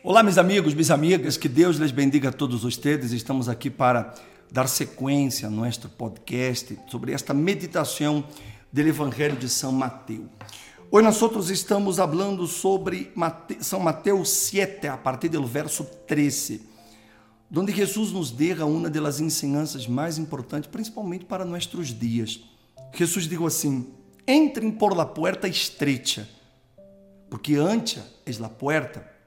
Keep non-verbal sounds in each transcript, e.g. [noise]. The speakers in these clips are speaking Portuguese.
Olá, meus amigos, minhas amigas, que Deus les bendiga a todos vocês. Estamos aqui para dar sequência a nosso podcast sobre esta meditação do Evangelho de São Mateus. Hoje nós outros estamos falando sobre São Mateus 7, a partir do verso 13, onde Jesus nos deixa uma das ensinanças mais importantes, principalmente para nossos dias. Jesus diz assim: entrem por la puerta estreita, porque ancha es la puerta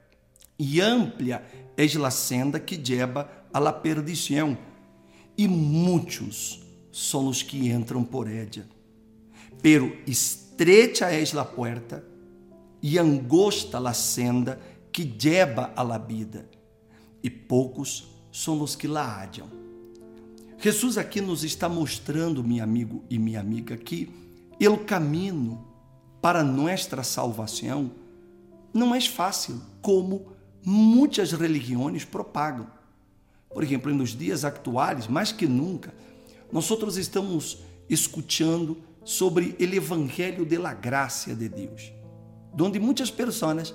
e ampla é a senda que lleva a la perdição, e muitos são os que entram por ella. Pero estrecha é la puerta e angosta la senda que lleva a la vida, e poucos são os que la hallam. Jesus aqui nos está mostrando, meu amigo e minha amiga, que o caminho para nossa salvação não é fácil, como muitas religiões propagam. Por exemplo, nos dias atuais, mais que nunca, nós outros estamos escutando sobre o evangelho da graça de Deus, onde muitas pessoas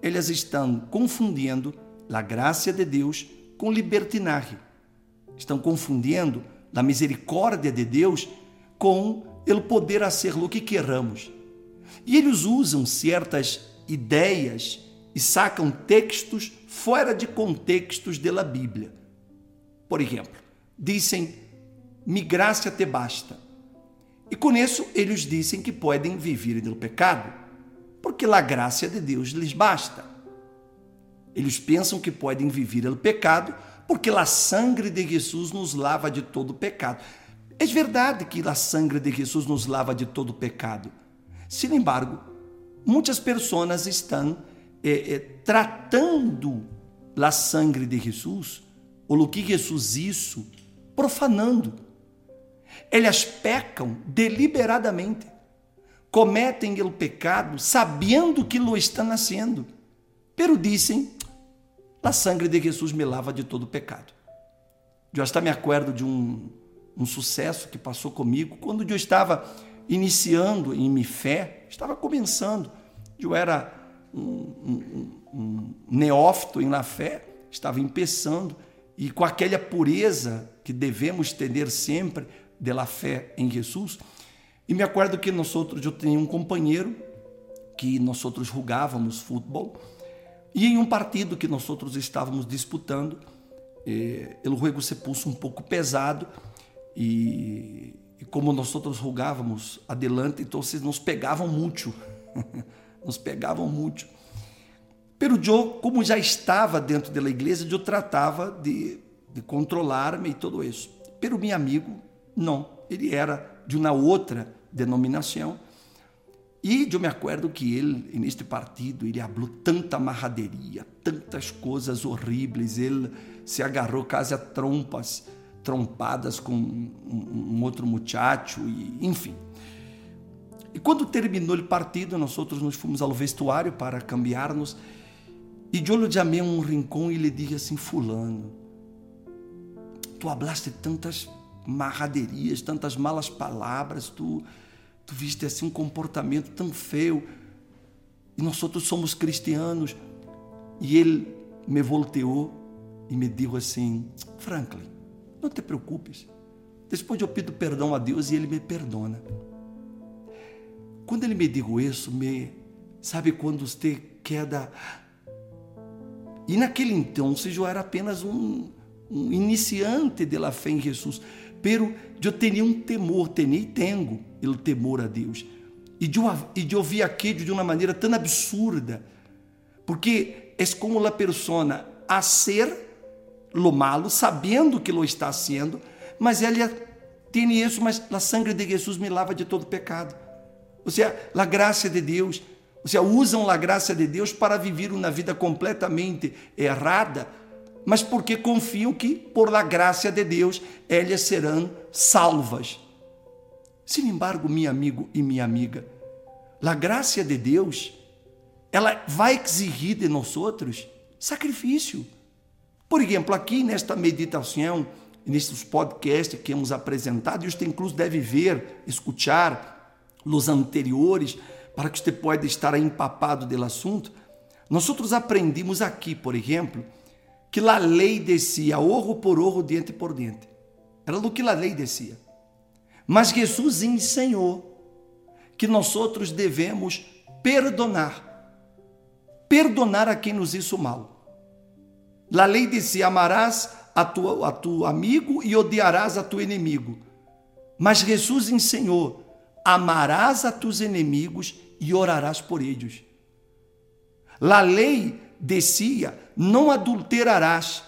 elas estão confundindo a graça de Deus com libertinagem. Estão confundindo a misericórdia de Deus com o poder a ser o que queramos. E eles usam certas ideias e sacam textos fora de contextos da Bíblia. Por exemplo, dizem: "Mi graça te basta". E com isso eles dizem que podem viver no pecado, porque a graça de Deus lhes basta. Eles pensam que podem viver no pecado porque a sangue de Jesus nos lava de todo pecado. É verdade que a sangue de Jesus nos lava de todo pecado. Sin embargo, muitas pessoas estão é, é, tratando a sangue de Jesus, ou que Jesus isso, profanando. Eles pecam deliberadamente, cometem o pecado sabendo que lo estão nascendo, pero dizem, a sangue de Jesus me lava de todo pecado. Eu até me acordo de um, um sucesso que passou comigo quando eu estava iniciando em minha fé, estava começando, eu era um, um, um neófito em la fé, estava empeçando, e com aquela pureza que devemos ter sempre da fé em Jesus. E me acordo que nós outros, eu tinha um companheiro que nós outros jogávamos futebol, e em um partido que nós outros estávamos disputando, eh, o jogo se pulso um pouco pesado, e, e como nós outros jogávamos adelante, então vocês nos pegavam muito. [laughs] nos pegavam muito. Pero eu, como já estava dentro da igreja, eu tratava de, de controlar-me e tudo isso. Pero meu amigo, não. Ele era de uma outra denominação. E eu me acordo que ele, neste partido, ele falou tanta amarraderia, tantas coisas horríveis. Ele se agarrou quase a trompas, trompadas com um, um outro muchacho, e, enfim. E quando terminou o partido, nós outros nos fomos ao vestuário para cambiar-nos. E eu lhe chamei um rincão e lhe disse assim: Fulano, tu hablaste tantas marraderias, tantas malas palavras, tu, tu viste assim um comportamento tão feio. E nós outros somos cristianos. E ele me volteou e me disse assim: Franklin, não te preocupes. Depois eu pido perdão a Deus e ele me perdona. Quando ele me digo isso, me sabe quando você queda e naquele então, eu era apenas um, um iniciante da fé em Jesus, pero eu tinha um temor, tinha e tenho o temor a Deus. E eu, e eu vi aquilo de uma maneira tão absurda, porque é como a pessoa a ser lo malo, sabendo que lo está sendo, mas ela tem isso, mas a sangue de Jesus me lava de todo pecado. Ou seja, a graça de Deus, ou seja, usam a graça de Deus para viver uma vida completamente errada, mas porque confiam que, por la graça de Deus, elas serão salvas. Sin embargo, meu amigo e minha amiga, a graça de Deus, ela vai exigir de nós outros sacrifício. Por exemplo, aqui nesta meditação, nestes podcasts que hemos apresentado, e você inclusive deve ver, escutar, nos anteriores, para que você possa estar empapado do assunto, Nós outros aprendimos aqui, por exemplo, que a lei descia orro por orro, dente por dente. Era do que a lei descia. Mas Jesus ensinou que nós outros devemos perdonar. Perdonar a quem nos hizo mal. A lei dizia: amarás a tu, a tu amigo e odiarás a tu inimigo. Mas Jesus ensinou: amarás a tus inimigos e orarás por eles. A lei decía: não adulterarás.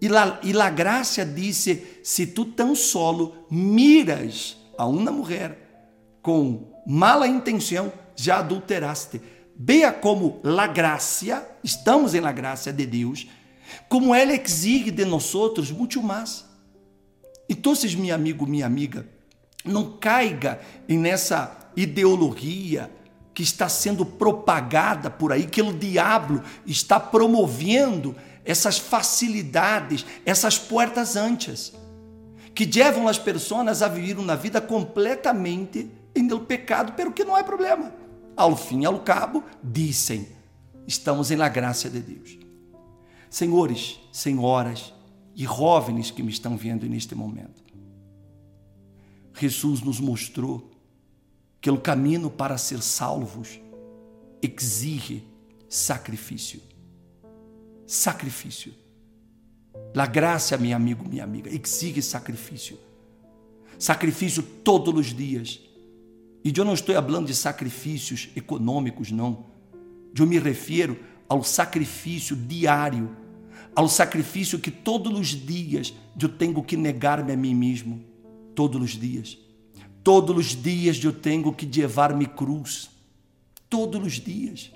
E la, e la graça disse: se tu tão solo miras a uma mulher com mala intenção, já adulteraste. Veja como la graça, estamos em la graça de Deus, como ela exige de nós outros muito mais. Então, meu amigo, minha amiga, não caiga nessa ideologia que está sendo propagada por aí, que o diabo está promovendo essas facilidades, essas portas anchas, que levam as pessoas a viver uma vida completamente em pecado, pero que não é problema. Ao fim e ao cabo, dizem, estamos em la graça de Deus. Senhores, senhoras e jovens que me estão vendo neste momento, Jesus nos mostrou que o caminho para ser salvos exige sacrifício. Sacrifício. La graça, meu amigo, minha amiga, exige sacrifício. Sacrifício todos os dias. E eu não estou falando de sacrifícios econômicos, não. Eu me refiro ao sacrifício diário, ao sacrifício que todos os dias eu tenho que negar-me a mim mesmo. Todos os dias. Todos os dias eu tenho que levar-me cruz. Todos os dias.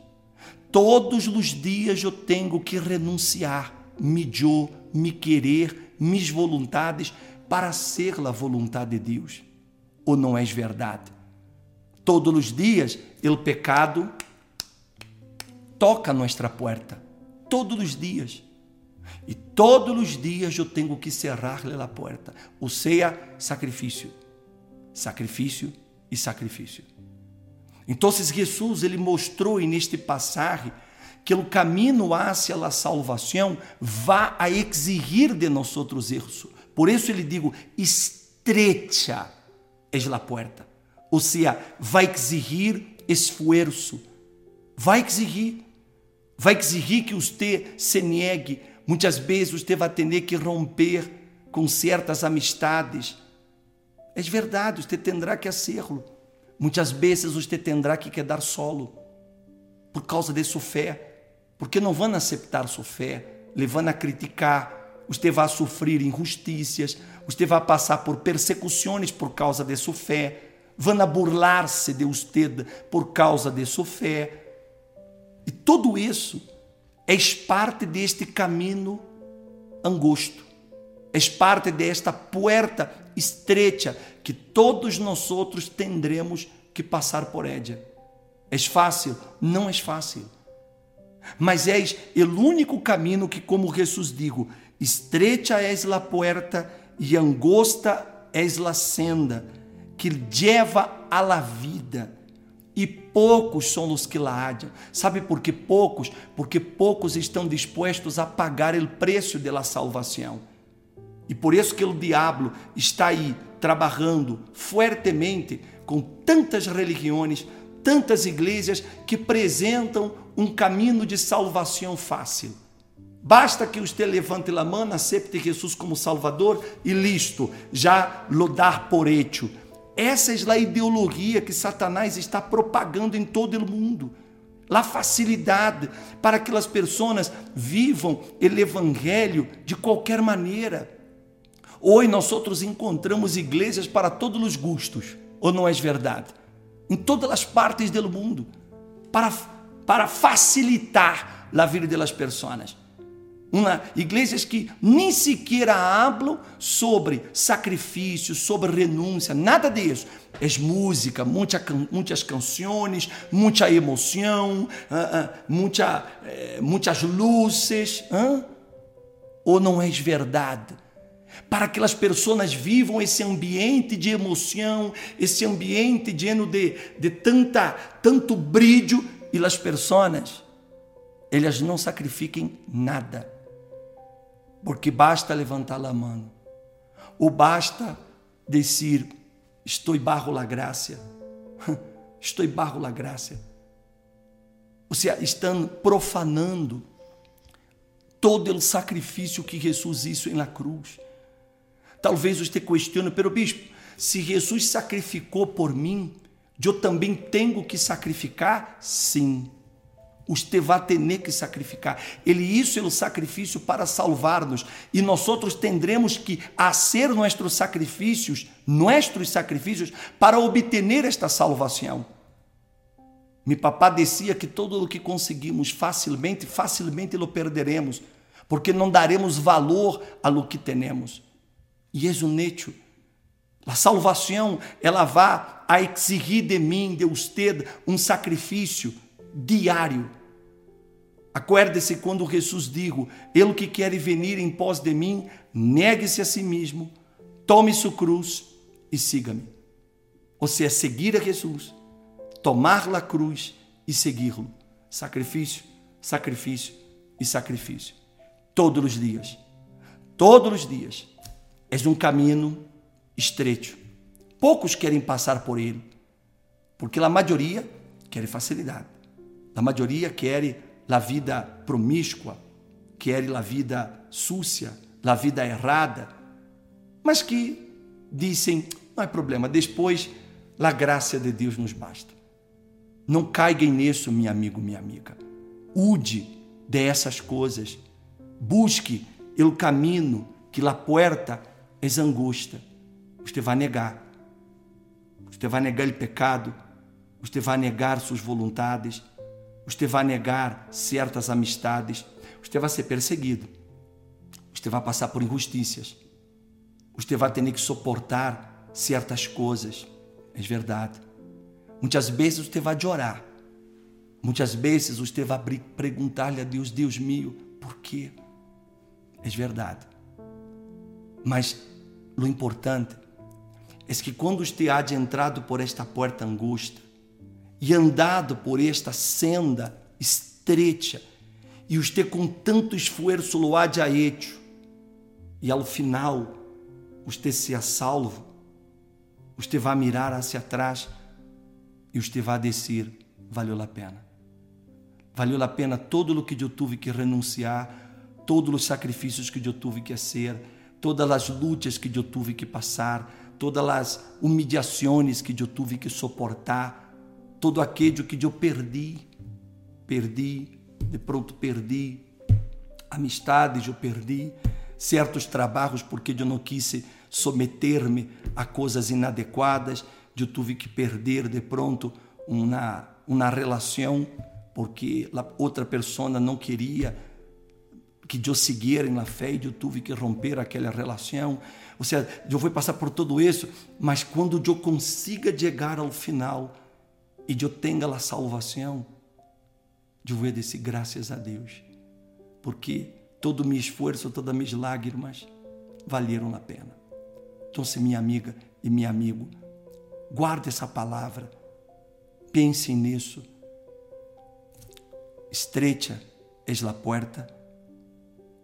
Todos os dias eu tenho que renunciar, me eu, me querer, mis vontades para ser a vontade de Deus. Ou não é verdade? Todos os dias o pecado toca nossa porta. Todos os dias. E todos os dias eu tenho que cerrar-lhe a porta. Ou seja, sacrifício sacrifício e sacrifício. Então, Jesus ele mostrou neste passagem que o caminho hacia a salvação vai a exigir de nós outros isso. Por isso ele digo, estrecha é a porta. Ou seja, vai exigir esforço. Vai exigir. Vai exigir que você se negue. Muitas vezes você vai ter que romper com certas amistades é verdade, você terá que hacerlo. Muitas vezes você terá que quedar solo por causa de sua fé, porque não vão aceitar sua fé, levando a criticar, você vai sofrer injustiças, você vai passar por persecuções por causa de sua fé, vão burlar-se de você por causa de sua fé. E tudo isso é parte deste caminho angosto, é parte desta puerta estreita que todos nós outros tendremos que passar por ella. É fácil? Não é fácil. Mas é o único caminho que, como Jesus digo, estreita é a porta e angosta é a senda que leva a la vida. Poucos são os que la hajam. Sabe por que poucos? Porque poucos estão dispostos a pagar o preço da salvação. E por isso que o diabo está aí trabalhando fortemente com tantas religiões, tantas igrejas que apresentam um caminho de salvação fácil. Basta que você levante a mão, aceite Jesus como Salvador e listo, já lo dar por hecho. Essa é a ideologia que Satanás está propagando em todo o mundo. A facilidade para que as pessoas vivam o evangelho de qualquer maneira. Hoje nós outros encontramos igrejas para todos os gostos, ou não é verdade? Em todas as partes do mundo, para, para facilitar a vida das pessoas. Uma, igrejas que nem sequer falam sobre sacrifício, sobre renúncia, nada disso. É música, muita, muitas canções, muita emoção, uh, uh, muita, uh, muitas luzes. Ou não é verdade? para que as pessoas vivam esse ambiente de emoção, esse ambiente lleno de, de tanta, tanto brilho, e as pessoas elas não sacrifiquem nada, porque basta levantar a mão, ou basta dizer: Estou barro la graça, [laughs] estou barro la graça. Ou seja, estão profanando todo o sacrifício que Jesus hizo na cruz. Talvez você questione, pero bispo, se Jesus sacrificou por mim, eu também tenho que sacrificar? Sim. Você vai ter que sacrificar. Ele é o sacrifício para salvar-nos. E nós outros tendremos que fazer nossos sacrifícios, nossos sacrifícios, para obter esta salvação. Mi papá dizia que todo o que conseguimos facilmente, facilmente lo perderemos, porque não daremos valor a lo que temos. E é um hecho. A salvação, ela vai a exigir de mim, de usted, um sacrifício diário. Acuerde-se quando Jesus digo: Ele que quer venir em pós de mim, negue-se a si mesmo, tome sua cruz e siga-me. Ou seja, seguir a Jesus tomar a cruz e segui-lo. Sacrifício, sacrifício e sacrifício. Todos os dias. Todos os dias. É um caminho estreito. Poucos querem passar por ele, porque a maioria quer facilidade. A maioria quer a vida promíscua, quer a vida súcia, a vida errada, mas que dizem, não é problema, depois a graça de Deus nos basta. Não caiguem nisso, meu amigo, minha amiga. Ude dessas coisas. Busque o caminho que la puerta é angústia. Você vai negar. Você vai negar o pecado. Você vai negar suas vontades. Você vai negar certas amistades. Você vai ser perseguido. Você vai passar por injustiças. Você vai ter que suportar certas coisas. É verdade. Muitas vezes você vai orar. Muitas vezes você vai perguntar-lhe a Deus, Deus meu, por quê? É verdade. Mas o importante é que quando você há entrado por esta porta angusta e andado por esta senda estreita e você com tanto esforço lo há de hecho e ao final você se a salvo, você vai mirar hacia atrás e você vai dizer: valeu a pena. Valeu a pena todo o que eu tive que renunciar, todos os sacrifícios que eu tive que fazer, todas as lutas que eu tive que passar, todas as humilhações que eu tive que suportar, todo aquilo que eu perdi, perdi, de pronto perdi, amistades eu perdi, certos trabalhos porque eu não quis submeter-me a coisas inadequadas eu tive que perder de pronto uma, uma relação porque outra pessoa não queria que eu seguisse na fé e eu tive que romper aquela relação. Ou seja, eu vou passar por tudo isso, mas quando eu consiga chegar ao final e eu tenha a salvação, eu vou dizer graças a Deus, porque todo o meu esforço, todas as minhas lágrimas valeram a pena. Então, se minha amiga e meu amigo, Guarde essa palavra. Pense nisso. Estrecha es la puerta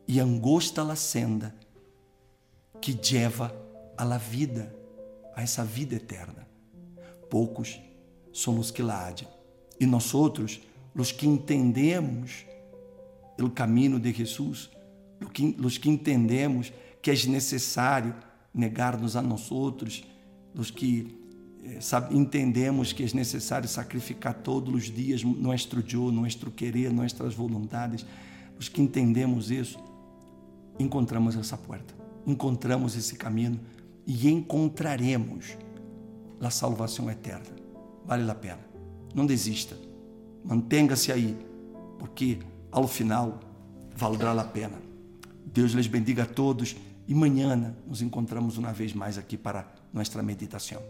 e angosta la senda que lleva a la vida, a essa vida eterna. Poucos são os que. E nós outros, os que entendemos o caminho de Jesus, os que entendemos que é necessário negar-nos a nós outros, os que eh, entendemos que é necessário sacrificar todos os dias nosso eu, nosso querer, nossas vontades. Os que entendemos isso, encontramos essa porta, encontramos esse caminho e encontraremos a salvação eterna. Vale a pena. Não desista. Mantenha-se aí, porque ao final valdrá a pena. Deus les bendiga a todos e amanhã nos encontramos uma vez mais aqui para nossa meditação.